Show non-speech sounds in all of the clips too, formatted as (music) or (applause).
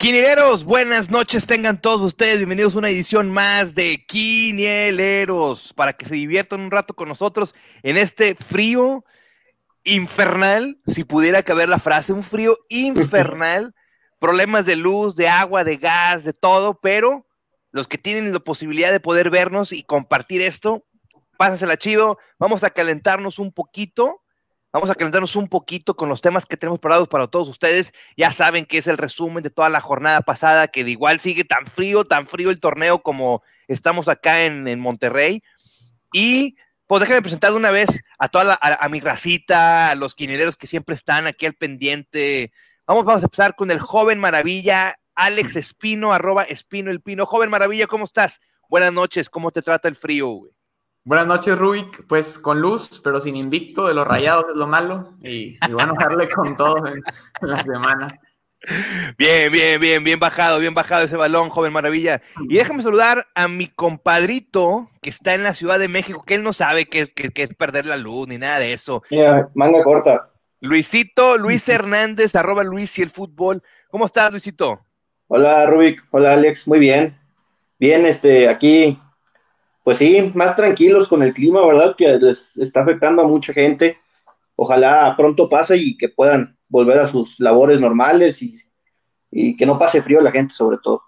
Quinieros, buenas noches tengan todos ustedes. Bienvenidos a una edición más de Quinieleros para que se diviertan un rato con nosotros en este frío infernal, si pudiera caber la frase, un frío infernal, (laughs) problemas de luz, de agua, de gas, de todo, pero los que tienen la posibilidad de poder vernos y compartir esto, pásasela chido, vamos a calentarnos un poquito Vamos a calentarnos un poquito con los temas que tenemos preparados para todos ustedes. Ya saben que es el resumen de toda la jornada pasada, que de igual sigue tan frío, tan frío el torneo como estamos acá en, Monterrey. Y pues déjenme presentar de una vez a toda a, mi racita, a los quinereros que siempre están aquí al pendiente. Vamos, vamos a empezar con el joven maravilla, Alex Espino, arroba Espino el Pino. Joven maravilla, ¿cómo estás? Buenas noches, ¿cómo te trata el frío, güey? Buenas noches, Rubik. Pues con luz, pero sin invicto de los rayados es lo malo. (laughs) Y, bueno, darle con todo en, la semana. Bien, bien, bien, bien bajado, bien bajado ese balón, joven maravilla. Y déjame saludar a mi compadrito que está en la Ciudad de México, que él no sabe qué es, qué, es perder la luz ni nada de eso. Mira, manga corta. Luisito, Luis (laughs) Hernández, arroba Luis y el fútbol. ¿Cómo estás, Luisito? Hola, Rubik. Hola, Alex. Muy bien. Bien, este, aquí pues sí, más tranquilos con el clima, ¿verdad? Que les está afectando a mucha gente. Ojalá pronto pase y que puedan volver a sus labores normales y, que no pase frío la gente sobre todo.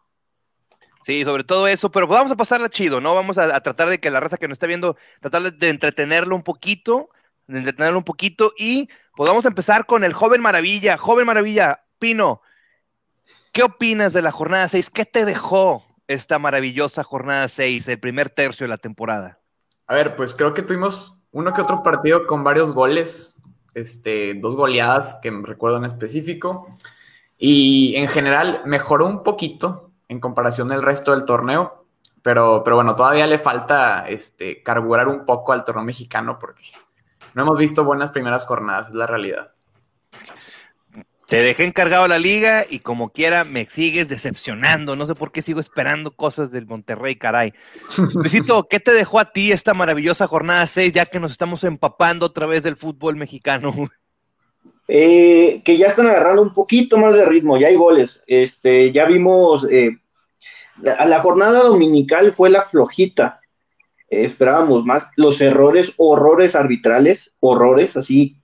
Sí, sobre todo eso, pero pues vamos a pasarla chido, ¿no? Vamos a, tratar de que la raza que nos está viendo, tratar de, entretenerlo un poquito, de entretenerlo un poquito y pues vamos a empezar con el joven maravilla. Joven maravilla, Pino, ¿qué opinas de la jornada 6? ¿Qué te dejó? Esta maravillosa jornada 6, el primer tercio de la temporada? A ver, pues creo que tuvimos uno que otro partido con varios goles, este, dos goleadas que recuerdo en específico, y en general mejoró un poquito en comparación del resto del torneo, pero, pero bueno, todavía le falta este, carburar un poco al torneo mexicano porque no hemos visto buenas primeras jornadas, es la realidad. Te dejé encargado la liga y como quiera me sigues decepcionando. No sé por qué sigo esperando cosas del Monterrey, caray. (laughs) Luisito, ¿qué te dejó a ti esta maravillosa jornada 6 ya que nos estamos empapando otra vez del fútbol mexicano? (laughs) Eh, que ya están agarrando un poquito más de ritmo, ya hay goles. Este, ya vimos, eh, la, jornada dominical fue la flojita. Eh, esperábamos más los errores, horrores arbitrales, horrores, así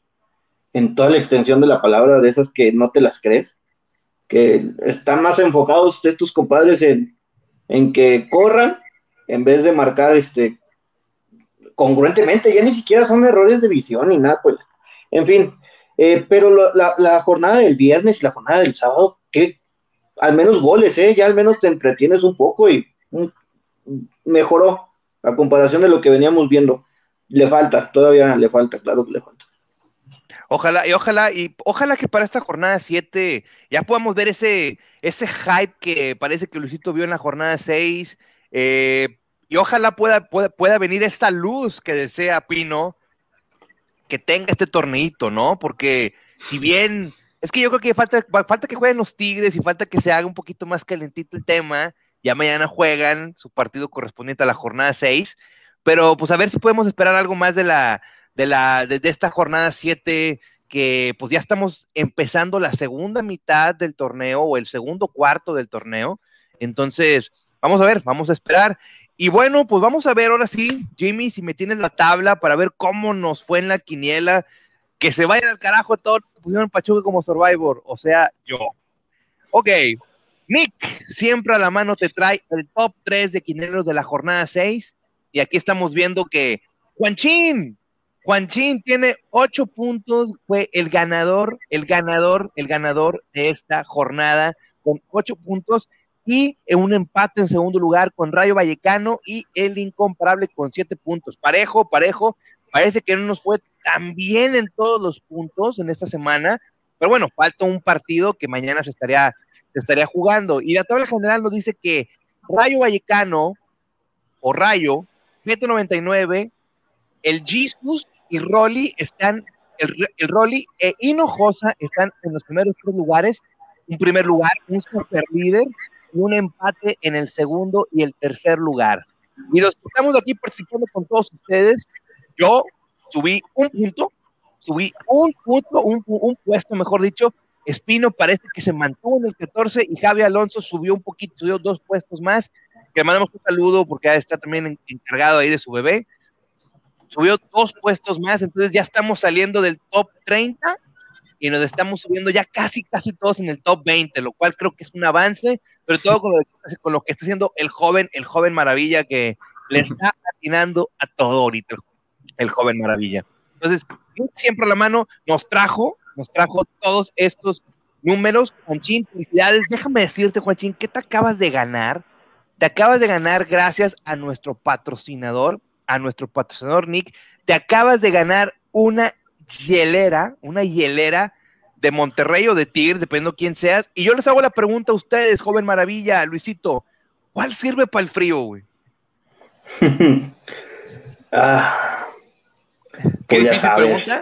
en toda la extensión de la palabra, de esas que no te las crees, que están más enfocados estos compadres en, que corran en vez de marcar este congruentemente, ya ni siquiera son errores de visión ni nada, pues, en fin, eh, pero la, jornada del viernes y la jornada del sábado, que al menos goles, ¿eh? ya al menos te entretienes un poco y mejoró a comparación de lo que veníamos viendo. Le falta, todavía le falta, claro que le falta. Ojalá, y ojalá, y ojalá que para esta jornada 7 ya podamos ver ese, ese hype que parece que Luisito vio en la jornada 6. Eh, y ojalá pueda, pueda, venir esta luz que desea Pino, que tenga este torneito, ¿no? Porque si bien, es que yo creo que falta, falta que jueguen los Tigres y falta que se haga un poquito más calentito el tema. Ya mañana juegan su partido correspondiente a la jornada 6. Pero pues a ver si podemos esperar algo más de la, de, la, de, esta jornada 7 que pues ya estamos empezando la segunda mitad del torneo o el segundo cuarto del torneo. Entonces, vamos a ver, vamos a esperar. Y bueno, pues vamos a ver ahora sí, Jimmy, si me tienes la tabla para ver cómo nos fue en la quiniela. Que se vayan al carajo que pusieron Pachuca como Survivor, o sea, yo. Ok, Nick, siempre a la mano te trae el top 3 de quinielos de la jornada 6. Y aquí estamos viendo que Juanchín Juanchín tiene ocho puntos, fue el ganador, el ganador, el ganador de esta jornada con ocho puntos y un empate en segundo lugar con Rayo Vallecano y el incomparable con siete puntos. Parejo, parejo, parece que no nos fue tan bien en todos los puntos en esta semana, pero bueno, falta un partido que mañana se estaría, se estaría jugando. Y la tabla general nos dice que Rayo Vallecano o Rayo, 799, el Jesus y Rolly están, el, el Rolly e Hinojosa están en los primeros tres lugares. Un primer lugar, un super líder y un empate en el segundo y el tercer lugar. Y los estamos aquí participando con todos ustedes, yo subí un punto, subí un punto, un, un puesto, mejor dicho, Espino parece que se mantuvo en el 14 y Javi Alonso subió un poquito, subió dos puestos más. Que le mandamos un saludo porque está también encargado ahí de su bebé. Subió dos puestos más, entonces ya estamos saliendo del top 30 y nos estamos subiendo ya casi, casi todos en el top 20, lo cual creo que es un avance, pero todo con lo, que está haciendo el joven, el joven maravilla que le está atinando a todo ahorita, el joven maravilla. Entonces, siempre a la mano nos trajo, nos trajo todos estos números. Juanchín, felicidades. Déjame decirte, Juanchín, ¿qué te acabas de ganar? Te acabas de ganar gracias a nuestro patrocinador, a nuestro patrocinador Nick. Te acabas de ganar una hielera, una hielera de Monterrey o de Tigre, dependiendo quién seas. Y yo les hago la pregunta a ustedes, joven maravilla, Luisito, ¿cuál sirve para el frío, güey? (laughs) ah, ¿Qué pues difícil pregunta?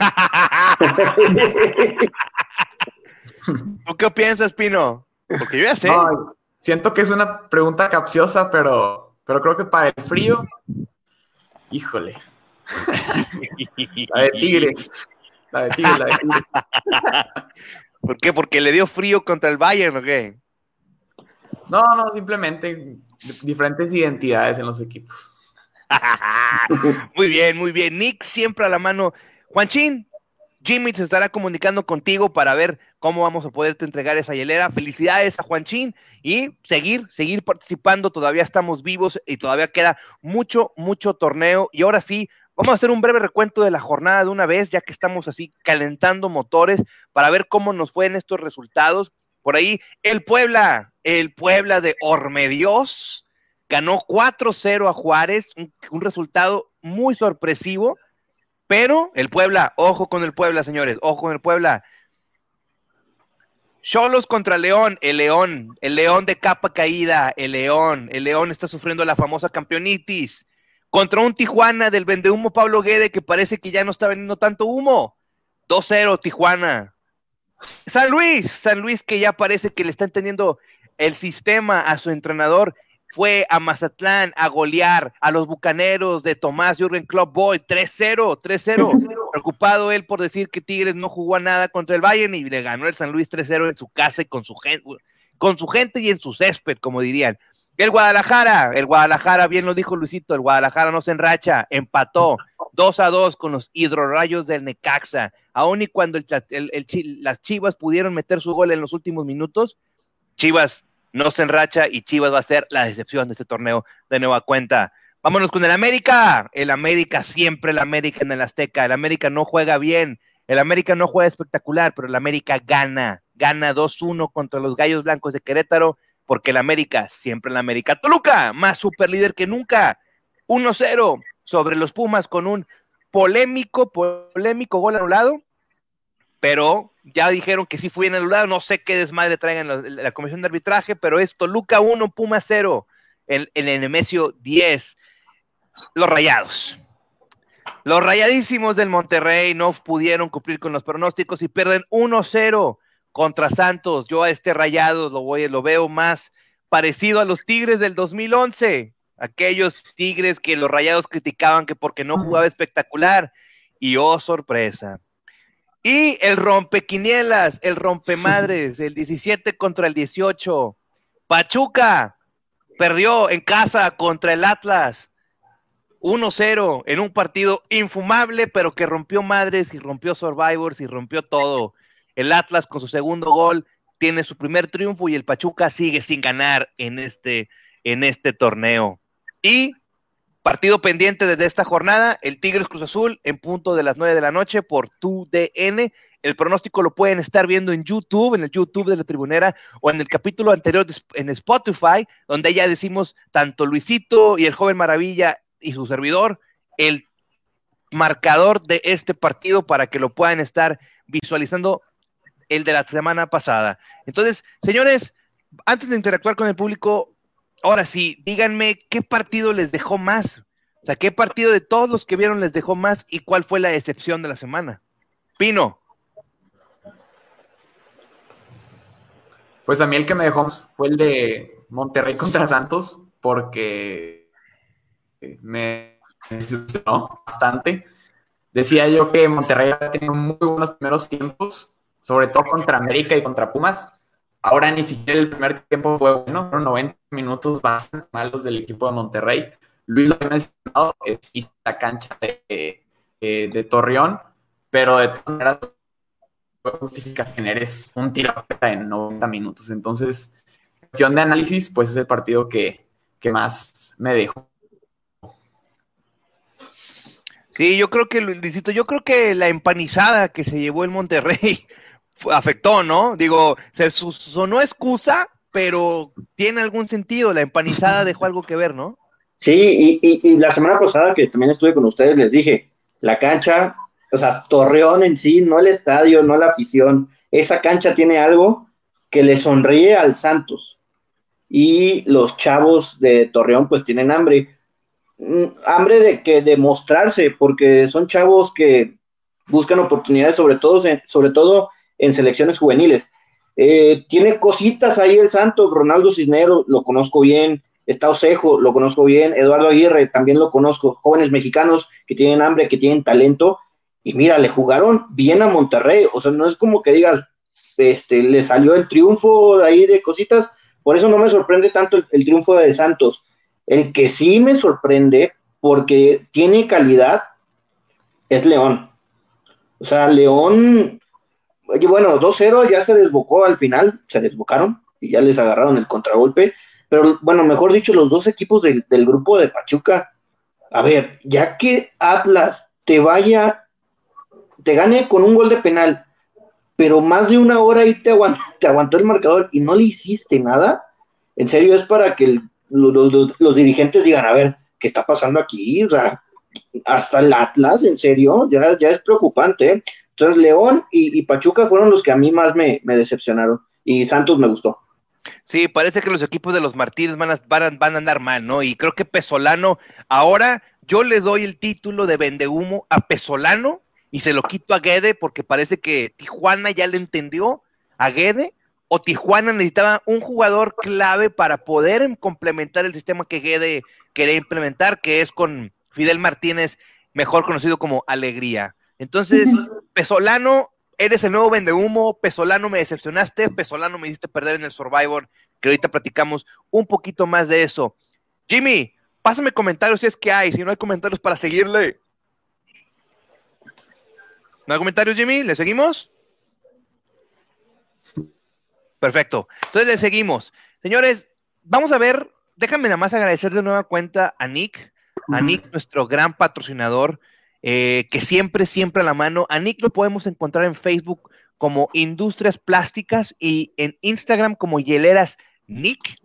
(laughs) ¿Tú qué piensas, Pino? Porque yo ya sé. siento que es una pregunta capciosa, pero, pero creo que para el frío, híjole. La de Tigres. La de Tigres, la de Tigres. (laughs) ¿Por qué? ¿Porque le dio frío contra el Bayern o qué? No, no, simplemente diferentes identidades en los equipos. (laughs) muy bien, muy bien. Nick siempre a la mano. Juanchín, Jimmy se estará comunicando contigo para ver cómo vamos a poderte entregar esa hielera. Felicidades a Juanchín y seguir, seguir participando. Todavía estamos vivos y todavía queda mucho, mucho torneo. Y ahora sí, Vamos a hacer un breve recuento de la jornada de una vez, ya que estamos así calentando motores para ver cómo nos fue en estos resultados. Por ahí, el Puebla, el Puebla de Ormedios, ganó 4-0 a Juárez, un, resultado muy sorpresivo, pero el Puebla, ojo con el Puebla, señores, ojo con el Puebla. Cholos contra León, el León, el León de capa caída, el León, el León está sufriendo la famosa campeonitis contra un Tijuana del vendehumo Pablo Guede que parece que ya no está vendiendo tanto humo. 2-0 Tijuana. San Luis, San Luis que ya parece que le está entendiendo el sistema a su entrenador. Fue a Mazatlán a golear a los bucaneros de Tomás Jürgen Club Boy 3-0, 3-0. (laughs) Preocupado él por decir que Tigres no jugó a nada contra el Bayern y le ganó el San Luis 3-0 en su casa y con su gente, con su gente y en su césped, como dirían. El Guadalajara, el Guadalajara, bien lo dijo Luisito, el Guadalajara no se enracha, empató 2 a 2 con los hidrorrayos del Necaxa. Aún y cuando las Chivas pudieron meter su gol en los últimos minutos, Chivas no se enracha y Chivas va a ser la decepción de este torneo de nueva cuenta. Vámonos con el América. El América, siempre el América en el Azteca. El América no juega bien. El América no juega espectacular, pero el América gana. Gana 2-1 contra los Gallos Blancos de Querétaro porque el América, siempre el América. Toluca, más super líder que nunca, 1-0 sobre los Pumas con un polémico, polémico gol anulado, pero ya dijeron que sí fue en anulado, no sé qué desmadre traigan la, comisión de arbitraje, pero es Toluca 1, Puma 0, en, en el Nemesio 10. Los rayados. Los rayadísimos del Monterrey no pudieron cumplir con los pronósticos y pierden 1-0 contra Santos. Yo a este Rayado lo, voy, lo veo más parecido a los Tigres del 2011, aquellos Tigres que los Rayados criticaban que porque no jugaba espectacular. Y oh, sorpresa. Y el rompequinielas, el rompemadres, el 17 contra el 18. Pachuca perdió en casa contra el Atlas. 1-0 en un partido infumable, pero que rompió madres y rompió Survivors y rompió todo. El Atlas con su segundo gol tiene su primer triunfo y el Pachuca sigue sin ganar en este, en este torneo. Y partido pendiente desde esta jornada, el Tigres Cruz Azul en punto de las 9 de la noche por TUDN. El pronóstico lo pueden estar viendo en YouTube, en el YouTube de la Tribunera o en el capítulo anterior en Spotify, donde ya decimos tanto Luisito y el joven Maravilla y su servidor, el marcador de este partido para que lo puedan estar visualizando el de la semana pasada. Entonces, señores, antes de interactuar con el público, ahora sí, díganme qué partido les dejó más. O sea, qué partido de todos los que vieron les dejó más y cuál fue la excepción de la semana. Pino. Pues a mí el que me dejó fue el de Monterrey contra Santos, porque me decepcionó bastante. Decía yo que Monterrey ha tenido muy buenos primeros tiempos, sobre todo contra América y contra Pumas. Ahora ni siquiera el primer tiempo fue bueno, fueron 90 minutos bastante malos del equipo de Monterrey. Luis lo ha mencionado, es la cancha de, de, Torreón, pero de todas maneras justificación eres un tiro en 90 minutos. Entonces, cuestión de análisis, pues es el partido que, que más me dejó. Sí, yo creo que, Luisito, yo creo que la empanizada que se llevó el Monterrey afectó, ¿no? Digo, se sonó excusa, pero tiene algún sentido. La empanizada dejó algo que ver, ¿no? Sí, y, la semana pasada que también estuve con ustedes, les dije, la cancha, o sea, Torreón en sí, no el estadio, no la afición, esa cancha tiene algo que le sonríe al Santos. Y los chavos de Torreón pues tienen hambre. Mm, hambre de que demostrarse, porque son chavos que buscan oportunidades, sobre todo, sobre todo en selecciones juveniles. Eh, tiene cositas ahí el Santos, Ronaldo Cisneros, lo conozco bien, está Osejo, lo conozco bien, Eduardo Aguirre, también lo conozco, jóvenes mexicanos que tienen hambre, que tienen talento, y mira, le jugaron bien a Monterrey, o sea, no es como que digas, este, le salió el triunfo de ahí de cositas, por eso no me sorprende tanto el triunfo de Santos. El que sí me sorprende, porque tiene calidad, es León. O sea, León Oye, bueno, 2-0 ya se desbocó al final, se desbocaron y ya les agarraron el contragolpe. Pero bueno, mejor dicho, los dos equipos del, grupo de Pachuca. A ver, ya que Atlas te vaya, te gane con un gol de penal, pero más de una hora ahí te aguantó, (laughs) te aguantó el marcador y no le hiciste nada, en serio es para que los, dirigentes digan, a ver, ¿qué está pasando aquí? O sea, hasta el Atlas, en serio, ya, ya es preocupante. ¿eh? Entonces, León y, Pachuca fueron los que a mí más me, decepcionaron. Y Santos me gustó. Sí, parece que los equipos de los Martínez van a, van, a, andar mal, ¿no? Y creo que Pesolano, ahora yo le doy el título de vendehumo a Pesolano y se lo quito a Guede porque parece que Tijuana ya le entendió a Guede o Tijuana necesitaba un jugador clave para poder complementar el sistema que Guede quería implementar, que es con Fidel Martínez, mejor conocido como Alegría. Entonces, Pesolano, eres el nuevo vendehumo, Pesolano me decepcionaste, Pesolano me hiciste perder en el Survivor, que ahorita platicamos un poquito más de eso. Jimmy, pásame comentarios si es que hay, si no hay comentarios para seguirle. ¿No hay comentarios, Jimmy? ¿Le seguimos? Perfecto. Entonces le seguimos. Señores, vamos a ver, déjame nada más agradecer de nueva cuenta a Nick, a Nick, nuestro gran patrocinador. Eh, que siempre, siempre a la mano. A Nick lo podemos encontrar en Facebook como Industrias Plásticas y en Instagram como Hieleras Nick,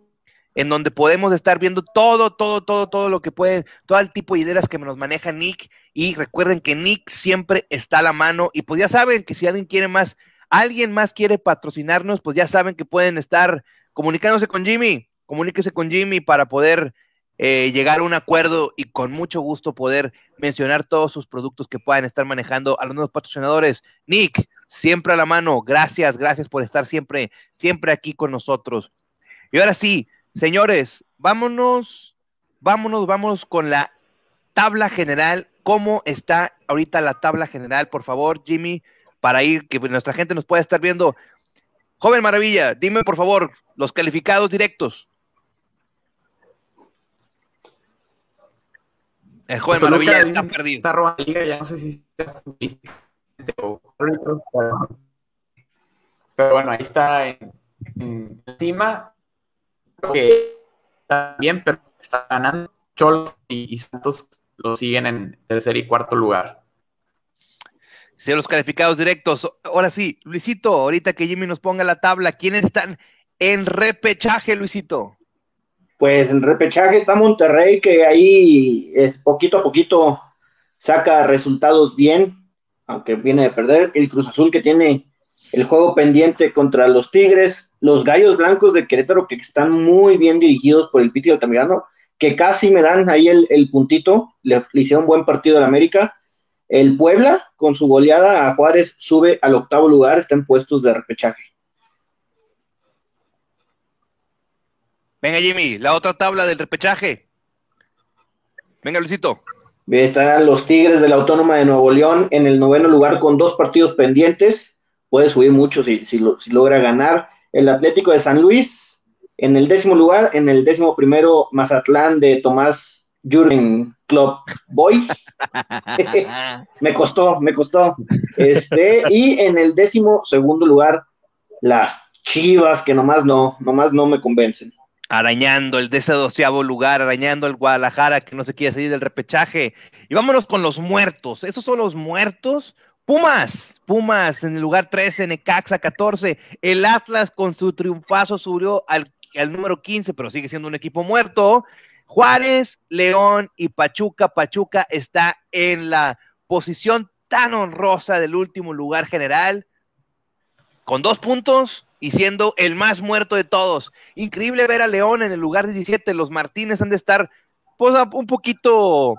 en donde podemos estar viendo todo, todo, todo, todo lo que puede, todo el tipo de hieleras que nos maneja Nick. Y recuerden que Nick siempre está a la mano. Y pues ya saben que si alguien quiere más, alguien más quiere patrocinarnos, pues ya saben que pueden estar comunicándose con Jimmy. Comuníquese con Jimmy para poder eh, llegar a un acuerdo y con mucho gusto poder mencionar todos sus productos que puedan estar manejando a los nuevos patrocinadores. Nick, siempre a la mano, gracias, gracias por estar siempre, siempre aquí con nosotros. Y ahora sí, señores, vámonos, vámonos, vámonos con la tabla general. ¿Cómo está ahorita la tabla general? Por favor, Jimmy, para ir, que nuestra gente nos pueda estar viendo. Joven Maravilla, dime por favor los calificados directos. El joven pues Maravilla está perdido. Está robando liga, ya no sé si está o pero bueno, ahí está en, encima. Creo que está bien, pero está ganando. Chol y, Santos lo siguen en tercer y cuarto lugar. Sí, los calificados directos. Ahora sí, Luisito, ahorita que Jimmy nos ponga la tabla, ¿quiénes están en repechaje, Luisito? Pues en repechaje está Monterrey, que ahí es poquito a poquito saca resultados bien, aunque viene de perder. El Cruz Azul que tiene el juego pendiente contra los Tigres, los Gallos Blancos de Querétaro que están muy bien dirigidos por el Piti Altamirano, que casi me dan ahí el, puntito, le, le, hicieron un buen partido al América. El Puebla, con su goleada a Juárez, sube al octavo lugar, está en puestos de repechaje. Venga, Jimmy, la otra tabla del repechaje. Venga, Luisito. Están los Tigres de la Autónoma de Nuevo León en el noveno lugar con dos partidos pendientes. puede subir mucho si, si, logra ganar. El Atlético de San Luis en el décimo lugar, en el décimo primero Mazatlán de Tomás Jurgen Club Boy. (laughs) me costó, me costó. Este, y en el décimo segundo lugar, las Chivas, que nomás no, nomás no me convencen. Arañando el doceavo lugar, arañando el Guadalajara que no se quiere salir del repechaje. Y vámonos con los muertos. Esos son los muertos. Pumas, Pumas en el lugar 13, Necaxa 14. El Atlas con su triunfazo subió al, al número 15, pero sigue siendo un equipo muerto. Juárez, León y Pachuca. Pachuca está en la posición tan honrosa del último lugar general, con dos puntos y siendo el más muerto de todos. Increíble ver a León en el lugar 17. Los Martínez han de estar pues, un poquito,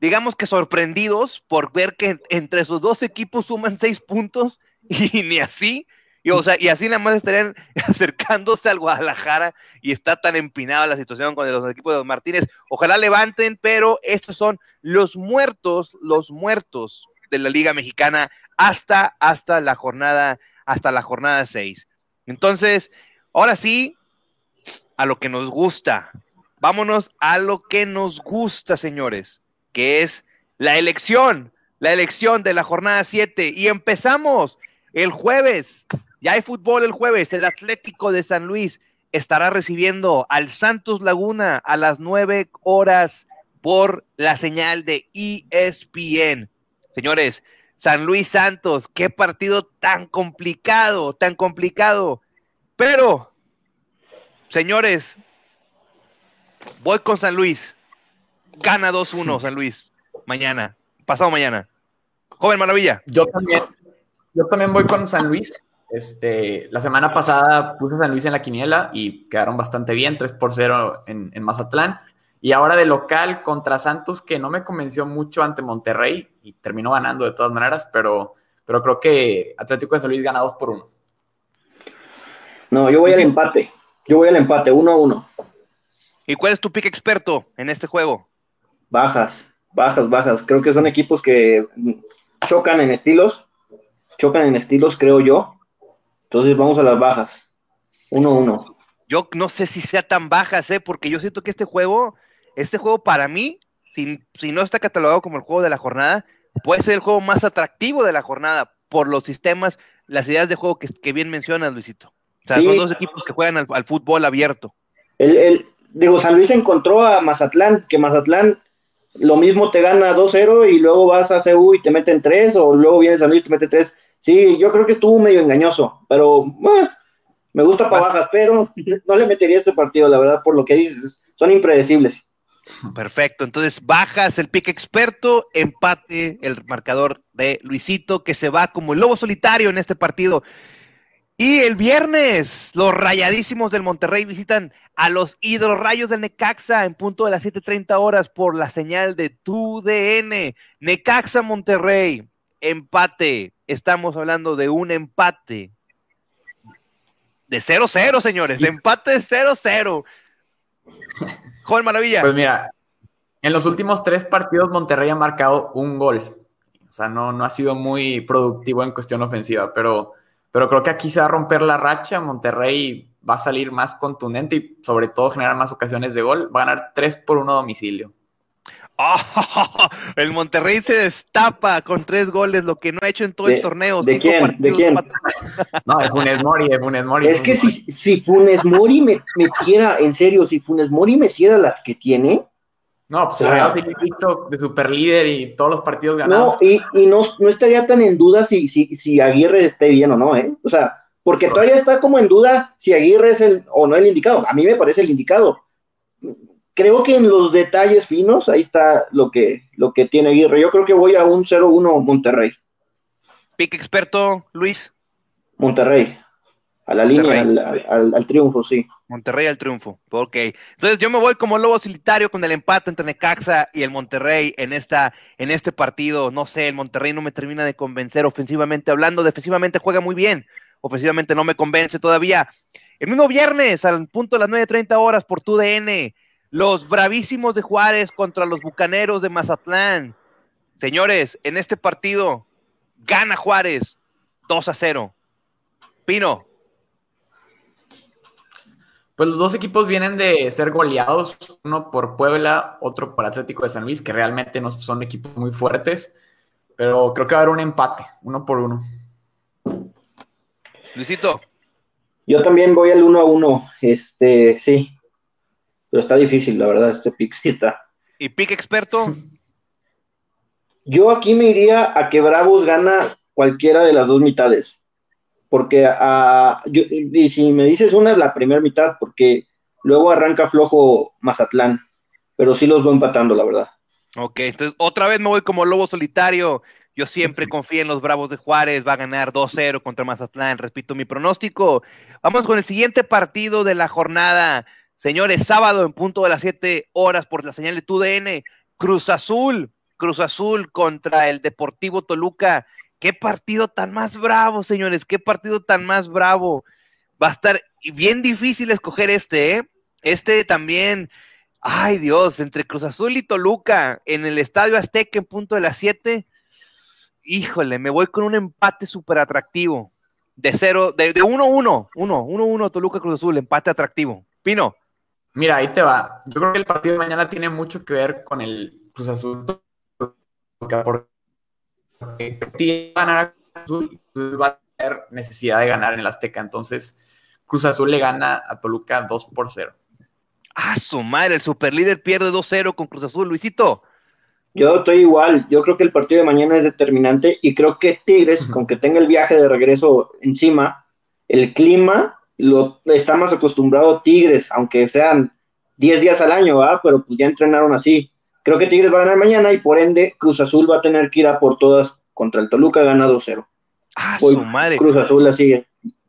digamos que sorprendidos por ver que entre sus dos equipos suman seis puntos (laughs) y ni así. Y, o sea, y así nada más estarían (laughs) acercándose al Guadalajara y está tan empinada la situación con los equipos de los Martínez. Ojalá levanten, pero estos son los muertos, los muertos de la Liga Mexicana hasta, hasta la jornada, hasta la jornada 6. Entonces, ahora sí, a lo que nos gusta. Vámonos a lo que nos gusta, señores, que es la elección, la elección de la jornada 7. Y empezamos el jueves ya hay fútbol el jueves. El Atlético de San Luis estará recibiendo al Santos Laguna a las nueve horas por la señal de ESPN. Señores, San Luis Santos, qué partido tan complicado, tan complicado. Pero, señores, voy con San Luis. Gana 2-1 San Luis mañana, pasado mañana. Joven Maravilla. Yo también, yo también voy con San Luis. Este, la semana pasada puse a San Luis en la quiniela y quedaron bastante bien, 3 por 0 en, Mazatlán. Y ahora de local contra Santos, que no me convenció mucho ante Monterrey y terminó ganando de todas maneras, pero, pero creo que Atlético de San Luis gana 2 por 1. No, yo voy al empate. Yo voy al empate, 1 a 1. ¿Y cuál es tu pick experto en este juego? Bajas, bajas, bajas. Creo que son equipos que chocan en estilos. Chocan en estilos, creo yo. Entonces vamos a las bajas. 1-1. Yo no sé si sea tan bajas, ¿eh? porque yo siento que este juego, este juego para mí, si, si no está catalogado como el juego de la jornada, puede ser el juego más atractivo de la jornada por los sistemas, las ideas de juego que, bien mencionas, Luisito. O sea, son dos equipos que juegan al, fútbol abierto. El, el, digo, San Luis encontró a Mazatlán, que Mazatlán lo mismo te gana 2-0 y luego vas a CU y te meten 3, o luego viene San Luis y te mete 3. Sí, yo creo que estuvo medio engañoso, pero eh, me gusta para bajas, pero no le metería este partido, la verdad, por lo que dices, son impredecibles. Perfecto, entonces bajas el pick experto, empate el marcador de Luisito que se va como el lobo solitario en este partido. Y el viernes, los rayadísimos del Monterrey visitan a los hidrorrayos del Necaxa en punto de las 7:30 horas por la señal de tu DN. Necaxa Monterrey, empate. Estamos hablando de un empate de 0-0, señores. Empate de 0-0. (laughs) Joder, Maravilla. Pues mira, en los últimos tres partidos Monterrey ha marcado un gol. O sea, no, no ha sido muy productivo en cuestión ofensiva, pero, pero creo que aquí se va a romper la racha. Monterrey va a salir más contundente y sobre todo generar más ocasiones de gol. Va a ganar 3 por 1 a domicilio. (laughs) el Monterrey se destapa con tres goles, lo que no ha hecho en todo el torneo. ¿De quién? ¿De quién? No, es Funes Mori, es Funes Mori. Es que si, si Funes Mori me, metiera, en serio, si Funes Mori me hiciera las que tiene. No, pues o de super líder y todos los partidos ganados. No, y, y no, no, estaría tan en duda si, si, si Aguirre esté bien o no, ¿eh? O sea, porque todavía está como en duda si Aguirre es el o no el indicado. A mí me parece el indicado creo que en los detalles finos, ahí está lo que, lo que tiene Aguirre. Yo creo que voy a un 0-1 Monterrey. Pick experto, Luis. Monterrey. A la línea, al, triunfo, sí. Monterrey al triunfo. Ok. Entonces yo me voy como lobo solitario con el empate entre Necaxa y el Monterrey en, esta, en este partido. No sé, el Monterrey no me termina de convencer ofensivamente hablando. Defensivamente juega muy bien. Ofensivamente no me convence todavía. El mismo viernes, al punto de las 9.30 horas por tu DN, los bravísimos de Juárez contra los bucaneros de Mazatlán. Señores, en este partido gana Juárez 2 a 0. Pino. Pues los dos equipos vienen de ser goleados, uno por Puebla, otro por Atlético de San Luis, que realmente no son equipos muy fuertes, pero creo que va a haber un empate, uno por uno. Luisito. Yo también voy al 1 a 1, este, sí, pero está difícil, la verdad, este pick (laughs) sí está. ¿Y pick experto? (laughs) Yo aquí me iría a que Bravos gana cualquiera de las dos mitades porque a, yo, y si me dices una es la primera mitad, porque luego arranca flojo Mazatlán, pero sí los voy empatando, la verdad. Ok, entonces otra vez me voy como lobo solitario. Yo siempre (laughs) confío en los Bravos de Juárez, va a ganar 2-0 contra Mazatlán, repito mi pronóstico. Vamos con el siguiente partido de la jornada. Señores, sábado en punto de las 7 horas por la señal de TUDN, Cruz Azul, Cruz Azul contra el Deportivo Toluca. Qué partido tan más bravo, señores, qué partido tan más bravo. Va a estar bien difícil escoger este, ¿eh? Este también, ay Dios, entre Cruz Azul y Toluca en el Estadio Azteca en punto de las 7. Híjole, me voy con un empate súper atractivo. De cero, de 1-1, 1-1, Toluca Cruz Azul, empate atractivo. Pino. Mira, ahí te va. Yo creo que el partido de mañana tiene mucho que ver con el Cruz Azul. Porque ganar Azul, va a tener necesidad de ganar en el Azteca. Entonces, Cruz Azul le gana a Toluca 2 por 0. Ah, su madre, el superlíder pierde 2-0 con Cruz Azul. Luisito. Yo estoy igual. Yo creo que el partido de mañana es determinante y creo que Tigres, con que tenga el viaje de regreso encima, el clima lo está más acostumbrado Tigres, aunque sean 10 días al año, ¿verdad? Pero pues ya entrenaron así. Creo que Tigres va a ganar mañana y por ende Cruz Azul va a tener que ir a por todas contra el Toluca, gana 2-0. Ah, su madre. Cruz Azul la sigue.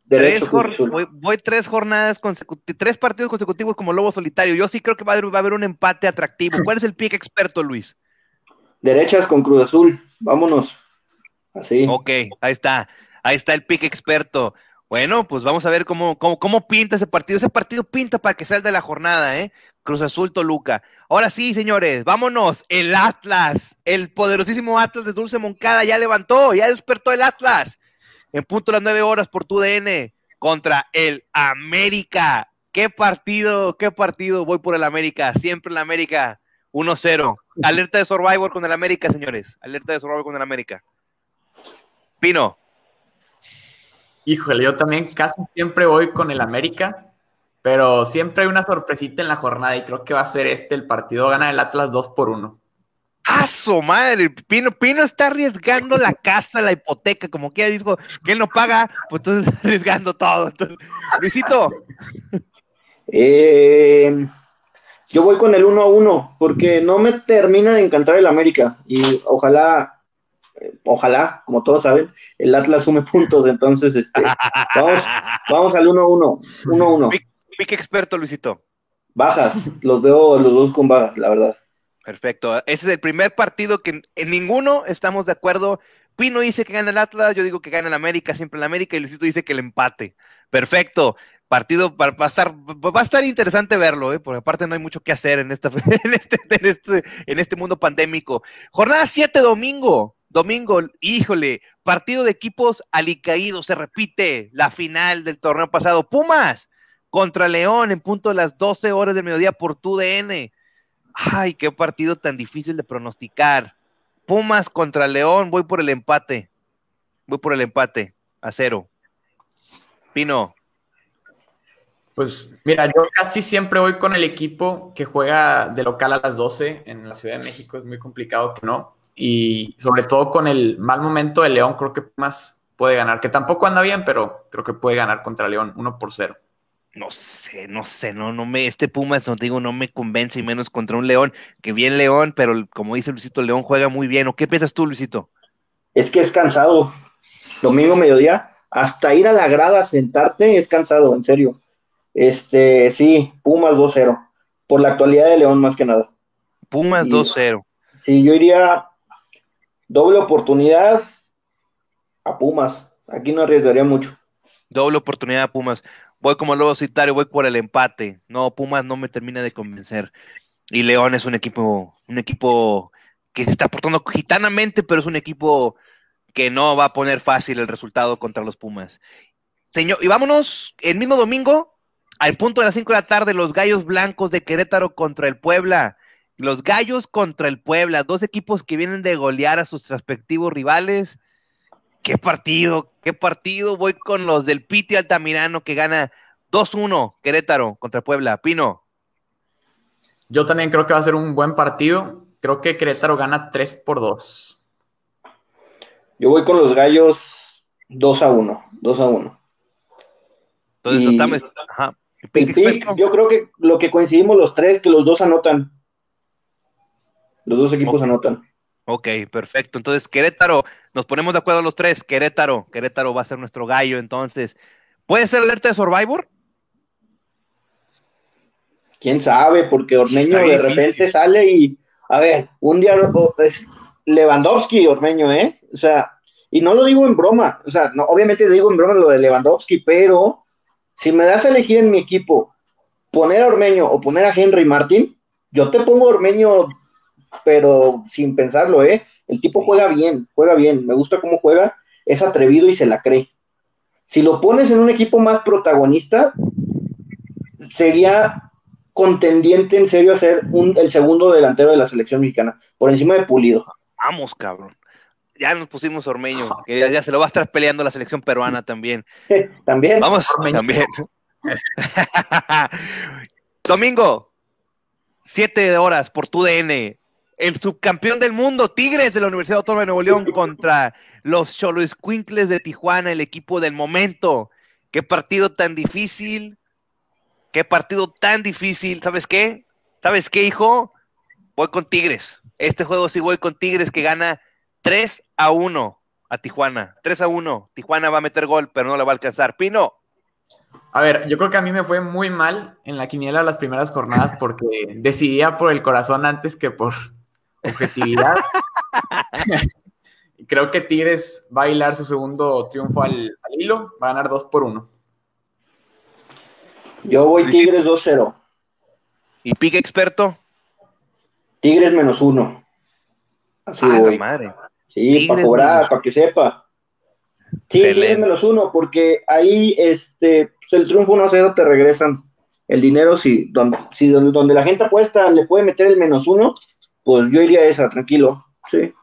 Tres voy, tres jornadas consecutivas, tres partidos consecutivos como lobo solitario. Yo sí creo que va a, haber, un empate atractivo. (laughs) ¿Cuál es el pick experto, Luis? Derechas con Cruz Azul. Vámonos. Así. Ok, ahí está. Ahí está el pick experto. Bueno, pues vamos a ver cómo, cómo, cómo pinta ese partido. Ese partido pinta para que salga de la jornada, ¿eh? Cruz Azul Toluca. Ahora sí, señores, vámonos. El Atlas, el poderosísimo Atlas de Dulce Moncada ya levantó, ya despertó el Atlas. En punto las nueve horas por tu DN contra el América. Qué partido, qué partido. Voy por el América, siempre el América. 1-0. Alerta de Survivor con el América, señores. Alerta de Survivor con el América. Pino. Híjole, yo también casi siempre voy con el América. Pero siempre hay una sorpresita en la jornada y creo que va a ser este el partido. Gana el Atlas 2 por 1. ¡Ah, su madre! Pino, Pino está arriesgando la casa, la hipoteca, como que dijo que él no paga, pues tú estás arriesgando todo. Luisito. Eh, yo voy con el 1 a 1, porque no me termina de encantar el América. Y ojalá, ojalá, como todos saben, el Atlas sume puntos. Entonces, este, vamos, vamos al 1 a 1. 1 a 1. Pique experto, Luisito. Bajas, los veo los dos con bajas, la verdad. Perfecto. Ese es el primer partido que en ninguno estamos de acuerdo. Pino dice que gana el Atlas, yo digo que gana el América, siempre el América, y Luisito dice que el empate. Perfecto. Partido va, a estar, va a estar interesante verlo, ¿eh? porque aparte no hay mucho que hacer en, esta, (laughs) en, este, en, este, en este mundo pandémico. Jornada 7, domingo. Domingo, híjole, partido de equipos alicaídos, se repite la final del torneo pasado. Pumas contra León en punto de las 12 horas del mediodía por tu DN. Ay, qué partido tan difícil de pronosticar. Pumas contra León, voy por el empate. Voy por el empate, a cero. Pino. Pues mira, yo casi siempre voy con el equipo que juega de local a las 12 en la Ciudad de México, es muy complicado que no. Y sobre todo con el mal momento de León, creo que Pumas puede ganar, que tampoco anda bien, pero creo que puede ganar contra León 1 por 0 no sé, no sé, no, no me, este Pumas, no digo, no me convence y menos contra un León, que bien León, pero como dice Luisito, León juega muy bien. ¿O qué piensas tú, Luisito? Es que es cansado. Domingo mediodía, hasta ir a la grada a sentarte es cansado, en serio. Este, sí, Pumas 2-0. Por la actualidad de León más que nada. Pumas 2-0. Sí, yo iría doble oportunidad a Pumas. Aquí no arriesgaría mucho. Doble oportunidad a Pumas voy como lobo solitario, voy por el empate. No, Pumas no me termina de convencer. Y León es un equipo, un equipo que se está portando gitanamente, pero es un equipo que no va a poner fácil el resultado contra los Pumas. Señor, y vámonos el mismo domingo, al punto de las 5 de la tarde, los Gallos Blancos de Querétaro contra el Puebla. Los Gallos contra el Puebla, dos equipos que vienen de golear a sus respectivos rivales. Qué partido, qué partido. Voy con los del Piti Altamirano que gana 2-1 Querétaro contra Puebla. Pino. Yo también creo que va a ser un buen partido. Creo que Querétaro gana 3 por 2. Yo voy con los gallos 2 a 1. 2 a 1. Entonces, estamos, ajá. El pick, yo creo que lo que coincidimos los tres, que los dos anotan. Los dos equipos anotan. Ok, perfecto. Entonces, Querétaro, nos ponemos de acuerdo los tres. Querétaro, Querétaro va a ser nuestro gallo. Entonces, ¿puede ser alerta de Survivor? Quién sabe, porque Ormeño de repente sale y, a ver, un día es Lewandowski, Ormeño, ¿eh? O sea, y no lo digo en broma, o sea, no, obviamente digo en broma lo de Lewandowski, pero si me das a elegir en mi equipo poner a Ormeño o poner a Henry Martín, yo te pongo a Ormeño, pero sin pensarlo, ¿eh? El tipo juega bien, juega bien, me gusta cómo juega, es atrevido y se la cree. Si lo pones en un equipo más protagonista, sería contendiente en serio a ser un, el segundo delantero de la selección mexicana, por encima de Pulido. Vamos, cabrón. Ya nos pusimos Ormeño, que ya, se lo va a estar peleando la selección peruana también. (laughs) también. Vamos, también. (laughs) Domingo, siete horas por tu DN. El subcampeón del mundo, Tigres de la Universidad Autónoma de Nuevo León (laughs) contra los Quinkles de Tijuana, el equipo del momento. Qué partido tan difícil, qué partido tan difícil. ¿Sabes qué? ¿Sabes qué, hijo? Voy con Tigres. Este juego sí voy con Tigres que gana 3 a 1 a Tijuana. 3 a 1. Tijuana va a meter gol, pero no le va a alcanzar. Pino. A ver, yo creo que a mí me fue muy mal en la quiniela las primeras jornadas porque decidía por el corazón antes que por objetividad. (laughs) creo que Tigres va a hilar su segundo triunfo al, hilo, va a ganar 2 por 1. Yo voy Tigres 2-0. ¿Y pique experto? Tigres menos 1. Así ah, voy. madre. Sí, para cobrar, para que sepa. Sí, menos uno, porque ahí este, pues el triunfo 1-0 te regresan el dinero. Si donde, si donde la gente apuesta le puede meter el menos uno, pues yo iría a esa, tranquilo. Sí.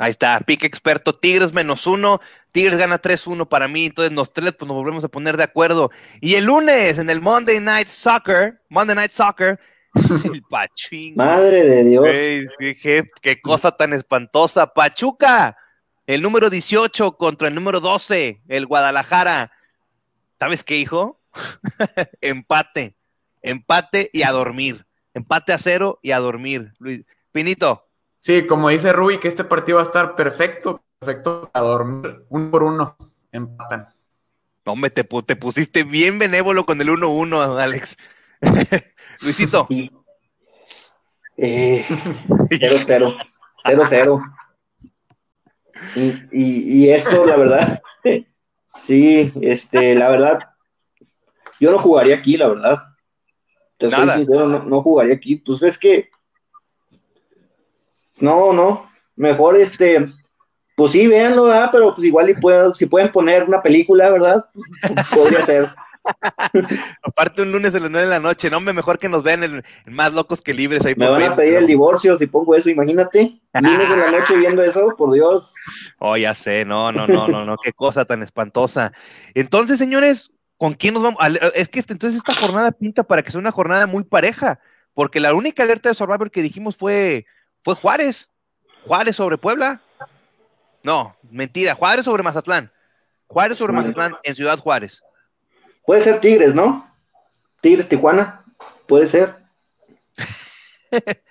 Ahí está, pique experto, Tigres menos uno, Tigres gana 3-1 para mí, entonces los tres pues nos volvemos a poner de acuerdo. Y el lunes en el Monday Night Soccer, Monday Night Soccer, (laughs) El Pachín. Madre de Dios. qué, cosa tan espantosa. Pachuca, el número 18 contra el número 12, el Guadalajara. ¿Sabes qué, hijo? (laughs) empate. Empate y a dormir. Empate a cero y a dormir. Luis. Pinito. Sí, como dice Rui, que este partido va a estar perfecto, perfecto a dormir. Uno por uno. Empatan. Hombre, te, te pusiste bien benévolo con el 1-1, Alex. (laughs) Luisito. Eh, cero, cero, cero, cero. Y, esto, la verdad, (laughs) sí, este, la verdad, yo no jugaría aquí, la verdad. Te soy sincero, no, jugaría aquí. Pues es que, no, no, mejor este, pues sí, véanlo, ¿verdad? pero pues igual y puedo, si pueden poner una película, ¿verdad? Podría ser. (laughs) Aparte un lunes a las 9 de la noche, no, mejor que nos vean en, más locos que libres ahí. Me van a pedir el divorcio si pongo eso, imagínate. Lunes de la noche viendo eso, por Dios. Oh, ya sé, no, no, no, no, no, qué cosa tan espantosa. Entonces, señores, ¿con quién nos vamos? Es que este, entonces esta jornada pinta para que sea una jornada muy pareja, porque la única alerta de Survivor que dijimos fue, fue Juárez. Juárez sobre Puebla. No, mentira, Juárez sobre Mazatlán. Juárez sobre Mazatlán en Ciudad Juárez. Puede ser Tigres, ¿no? Tigres, Tijuana, puede ser. (laughs)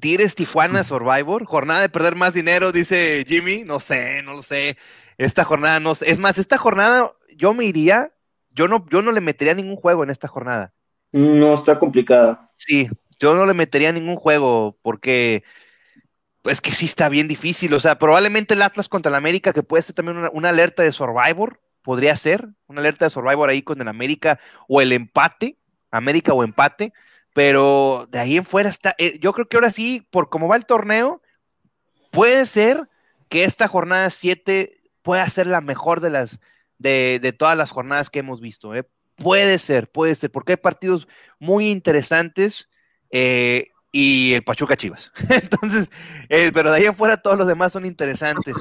Tigres, Tijuana, Survivor, jornada de perder más dinero, dice Jimmy, no sé, no lo sé. Esta jornada no sé. Es más, esta jornada yo me iría, yo no, yo no le metería ningún juego en esta jornada. No, está complicada. Sí, yo no le metería ningún juego porque pues que sí está bien difícil. O sea, probablemente el Atlas contra el América, que puede ser también una, una alerta de Survivor, podría ser una alerta de Survivor ahí con el América o el empate, América o empate, pero de ahí en fuera está, eh, yo creo que ahora sí, por cómo va el torneo, puede ser que esta jornada 7 pueda ser la mejor de las de, todas las jornadas que hemos visto. ¿eh? Puede ser, puede ser, porque hay partidos muy interesantes eh, y el Pachuca Chivas. (laughs) Entonces, eh, pero de ahí afuera todos los demás son interesantes.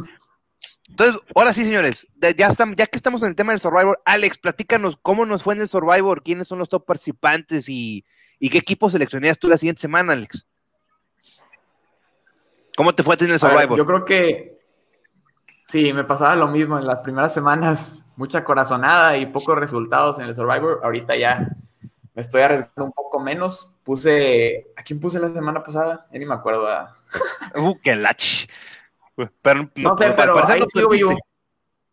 Entonces, ahora sí, señores, ya, estamos, ya que estamos en el tema del Survivor, Alex, platícanos cómo nos fue en el Survivor, quiénes son los top participantes y, qué equipo seleccionarías tú la siguiente semana, Alex. ¿Cómo te fue en el Survivor? yo creo que sí, me pasaba lo mismo en las primeras semanas, mucha corazonada y pocos resultados en el Survivor. Ahorita ya me estoy arriesgando un poco menos. Puse, ¿a quién puse la semana pasada? Ya ni me acuerdo. (laughs) Uh, qué lach. Pero, no sé, pero ahí sigo vivo.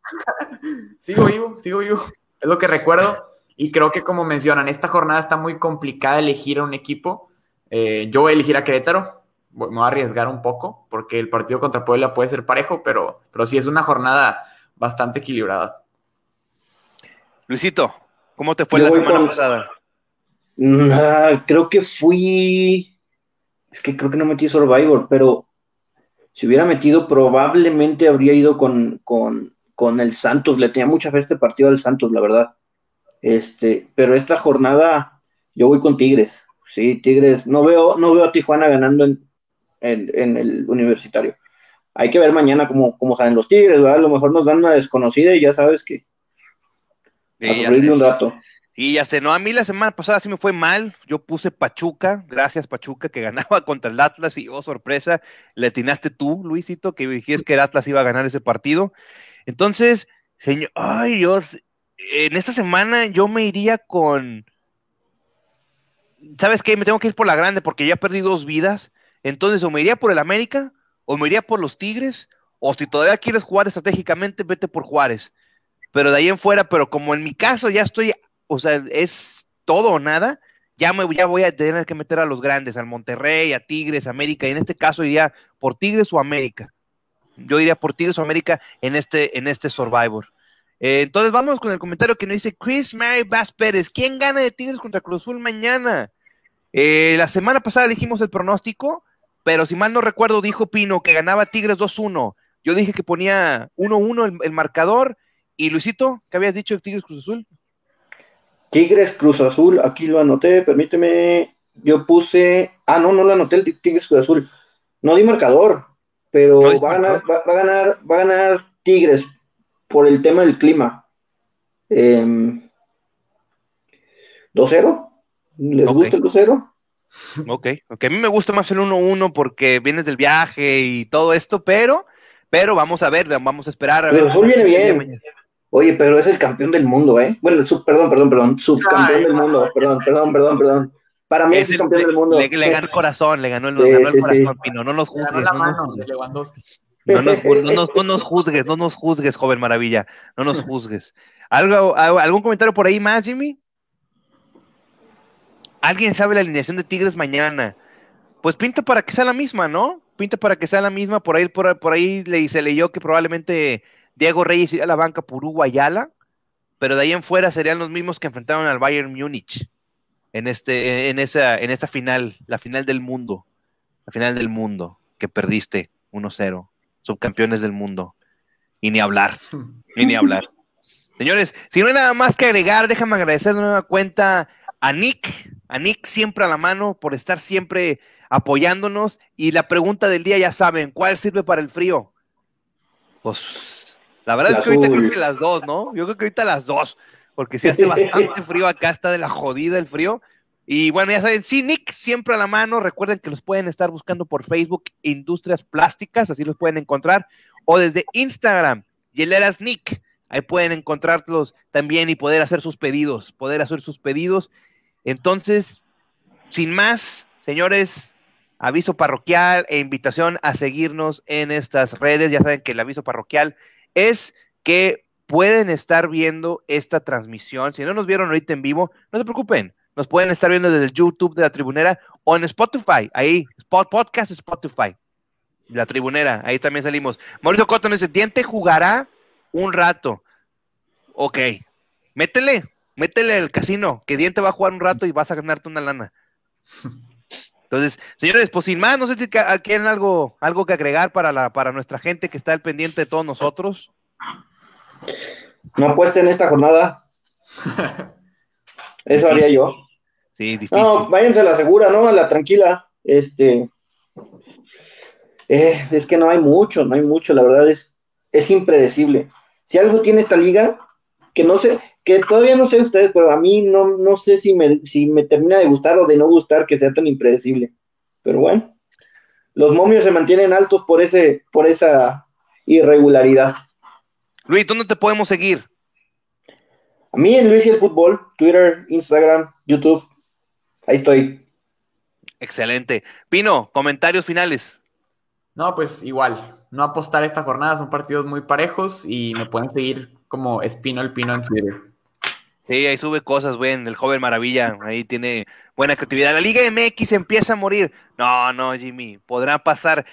(laughs) sigo vivo, sigo vivo. Es lo que recuerdo. Y creo que como mencionan, esta jornada está muy complicada elegir a un equipo. Eh, yo voy a elegir a Querétaro. Me voy a arriesgar un poco porque el partido contra Puebla puede ser parejo, pero, pero sí es una jornada bastante equilibrada. Luisito, ¿cómo te fue la semana pasada? Creo que fui. Es que creo que no metí Survivor, pero si hubiera metido, probablemente habría ido con, con, el Santos. Le tenía mucha fe este partido al Santos, la verdad. Este, pero esta jornada, yo voy con Tigres. Sí, Tigres. No veo, no veo a Tijuana ganando en, en, el universitario. Hay que ver mañana cómo, cómo salen los Tigres, ¿verdad? A lo mejor nos dan una desconocida y ya sabes que. a un rato. Y ya sé, no, a mí la semana pasada sí me fue mal. Yo puse Pachuca, gracias Pachuca, que ganaba (laughs) contra el Atlas y, oh, sorpresa, le atinaste tú, Luisito, que dijiste que el Atlas iba a ganar ese partido. Entonces, señor, ay Dios, en esta semana yo me iría con... ¿Sabes qué? Me tengo que ir por la grande porque ya perdí dos vidas. Entonces, o me iría por el América, o me iría por los Tigres, o si todavía quieres jugar estratégicamente, vete por Juárez. Pero de ahí en fuera, pero como en mi caso ya estoy o sea, es todo o nada, ya, me, ya voy a tener que meter a los grandes, al Monterrey, a Tigres, América, y en este caso iría por Tigres o América. Yo iría por Tigres o América en este, en este Survivor. Eh, entonces vamos con el comentario que nos dice Chris Mary Bass Pérez. ¿Quién gana de Tigres contra Cruz Azul mañana? Eh, la semana pasada dijimos el pronóstico, pero si mal no recuerdo, dijo Pino que ganaba Tigres 2-1. Yo dije que ponía 1-1 el, el, marcador. Y Luisito, ¿qué habías dicho de Tigres Cruz Azul? Tigres Cruz Azul, aquí lo anoté, permíteme, yo puse, ah, no, no lo anoté el Tigres Cruz Azul, no di marcador, pero va, a ganar, va, a ganar, va a ganar Tigres por el tema del clima. Eh, 2-0, ¿les gusta el 2-0? Ok, ok, a mí me gusta más el 1-1 porque vienes del viaje y todo esto, pero, pero vamos a ver, vamos a esperar a ver. viene bien. Oye, pero es el campeón del mundo, ¿eh? Bueno, sub, perdón, perdón, perdón, subcampeón del mundo, perdón, perdón, perdón, perdón. Para mí es, el campeón del mundo. Le, ganó el corazón, le ganó el, ganó el corazón, Pino, no nos juzgues. No, nos, no, nos, no, nos, no nos juzgues, no nos juzgues, joven maravilla, no nos juzgues. ¿Algo, ¿Algún comentario por ahí más, Jimmy? ¿Alguien sabe la alineación de Tigres mañana? Pues pinta para que sea la misma, ¿no? Pinta para que sea la misma, por ahí, por, por ahí le, se leyó que probablemente Diego Reyes iría a la banca por Hugo Ayala, pero de ahí en fuera serían los mismos que enfrentaron al Bayern Múnich en, este, en, esa, en esa final, la final del mundo, la final del mundo, que perdiste 1-0, subcampeones del mundo. Y ni hablar, y ni hablar. (laughs) Señores, si no hay nada más que agregar, déjame agradecer de nueva cuenta a Nick, a Nick siempre a la mano por estar siempre apoyándonos. Y la pregunta del día ya saben, ¿cuál sirve para el frío? Pues la verdad es que ahorita creo que las dos, ¿no? Yo creo que ahorita las dos, porque se hace bastante frío acá, está de la jodida el frío. Y bueno, ya saben, sí, Nick, siempre a la mano. Recuerden que los pueden estar buscando por Facebook Industrias Plásticas, así los pueden encontrar, o desde Instagram, Hieleras Nick. Ahí pueden encontrarlos también y poder hacer sus pedidos, poder hacer sus pedidos. Entonces, sin más, señores, aviso parroquial e invitación a seguirnos en estas redes. Ya saben que el aviso parroquial es que pueden estar viendo esta transmisión. Si no nos vieron ahorita en vivo, no se preocupen. Nos pueden estar viendo desde el YouTube de la Tribunera o en Spotify. Ahí, Spot, Podcast Spotify. La Tribunera, ahí también salimos. Mauricio Cotton dice, Diente jugará un rato. Ok, métele, métele al casino, que Diente va a jugar un rato y vas a ganarte una lana. (laughs) Entonces, señores, pues sin más, no sé si quieren algo, algo que agregar para, la, para nuestra gente que está al pendiente de todos nosotros. No apuesten esta jornada. (laughs) Eso haría yo. Sí, difícil. No, váyanse a la segura, ¿no? A la tranquila. Este. Eh, es que no hay mucho, no hay mucho, la verdad es, es impredecible. Si algo tiene esta liga, que no sé, que todavía no sé ustedes, pero a mí no, no sé si me, si me termina de gustar o de no gustar que sea tan impredecible. Pero bueno, los momios se mantienen altos por ese, por esa irregularidad. Luis, ¿dónde te podemos seguir? A mí en Luis y el Fútbol, Twitter, Instagram, YouTube. Ahí estoy. Excelente. Pino, comentarios finales. No, pues igual, no apostar esta jornada, son partidos muy parejos y me pueden seguir como Espino el Pino en Twitter. Sí, ahí sube cosas, güey, el joven maravilla, ahí tiene buena creatividad. La Liga MX empieza a morir. No, no, Jimmy, podrá pasar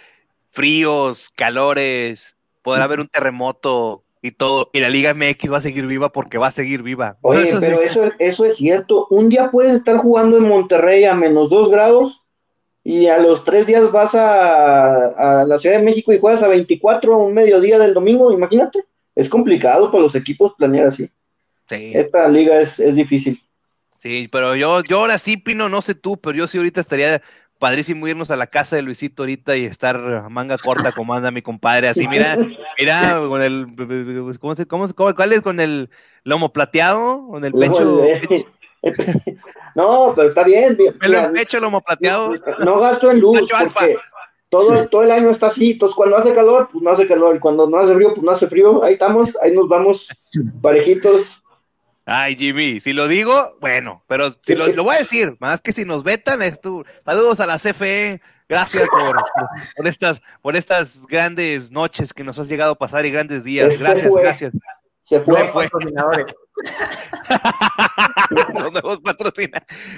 fríos, calores, podrá haber un terremoto y todo, y la Liga MX va a seguir viva porque va a seguir viva. Oye, pero eso, eso es cierto. Un día puedes estar jugando en Monterrey a menos dos grados y a los tres días vas a, a la Ciudad de México y juegas a 24 un mediodía del domingo, imagínate es complicado para los equipos planear así. Sí. Esta liga es, difícil. Sí, pero yo, yo ahora sí, Pino, no sé tú, pero yo sí ahorita estaría padrísimo irnos a la casa de Luisito ahorita y estar manga corta como anda mi compadre, así, mira, mira, con el, ¿cómo se, cómo, cuál es? Con el lomo plateado, con el pecho. (laughs) No, pero está bien. el pecho, lomo plateado. No gasto en luz, porque todo, todo el año está así, entonces cuando hace calor, pues no hace calor, y cuando no hace frío, pues no hace frío, ahí estamos, ahí nos vamos (laughs) parejitos. Ay, Jimmy, si lo digo, bueno, pero si lo, voy a decir, más que si nos vetan, es saludos a la CFE, gracias por, por, estas, por estas grandes noches que nos has llegado a pasar y grandes días, gracias, gracias. Se fue. Se fue. Patrocinadores. Los nuevos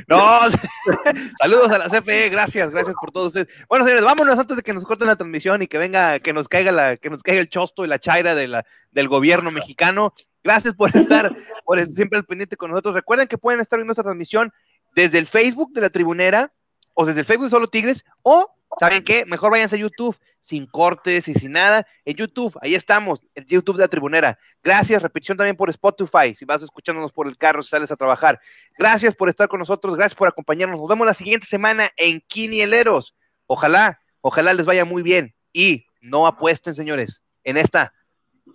No, (laughs) saludos a la CFE, gracias, gracias por todos ustedes. Bueno, señores, vámonos antes de que nos corten la transmisión y que venga, que nos caiga la, que nos caiga el chosto y la chaira de la, del gobierno mexicano. Gracias por estar por siempre al pendiente con nosotros. Recuerden que pueden estar viendo esta transmisión desde el Facebook de la Tribunera o desde el Facebook de Solo Tigres o ¿Saben qué? Mejor váyanse a YouTube, sin cortes y sin nada. En YouTube, ahí estamos, el YouTube de la Tribunera. Gracias, repetición también por Spotify, si vas escuchándonos por el carro, si sales a trabajar. Gracias por estar con nosotros, gracias por acompañarnos. Nos vemos la siguiente semana en Quinieleros. Ojalá, ojalá les vaya muy bien. Y no apuesten, señores, en esta,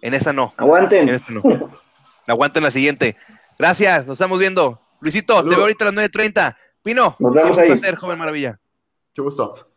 en esta no. Aguanten. En esta no. (laughs) Aguanten la siguiente. Gracias, nos estamos viendo. Luisito, te veo ahorita a las 9.30. Pino, nos vemos ahí. Un placer, joven maravilla. Mucho gusto.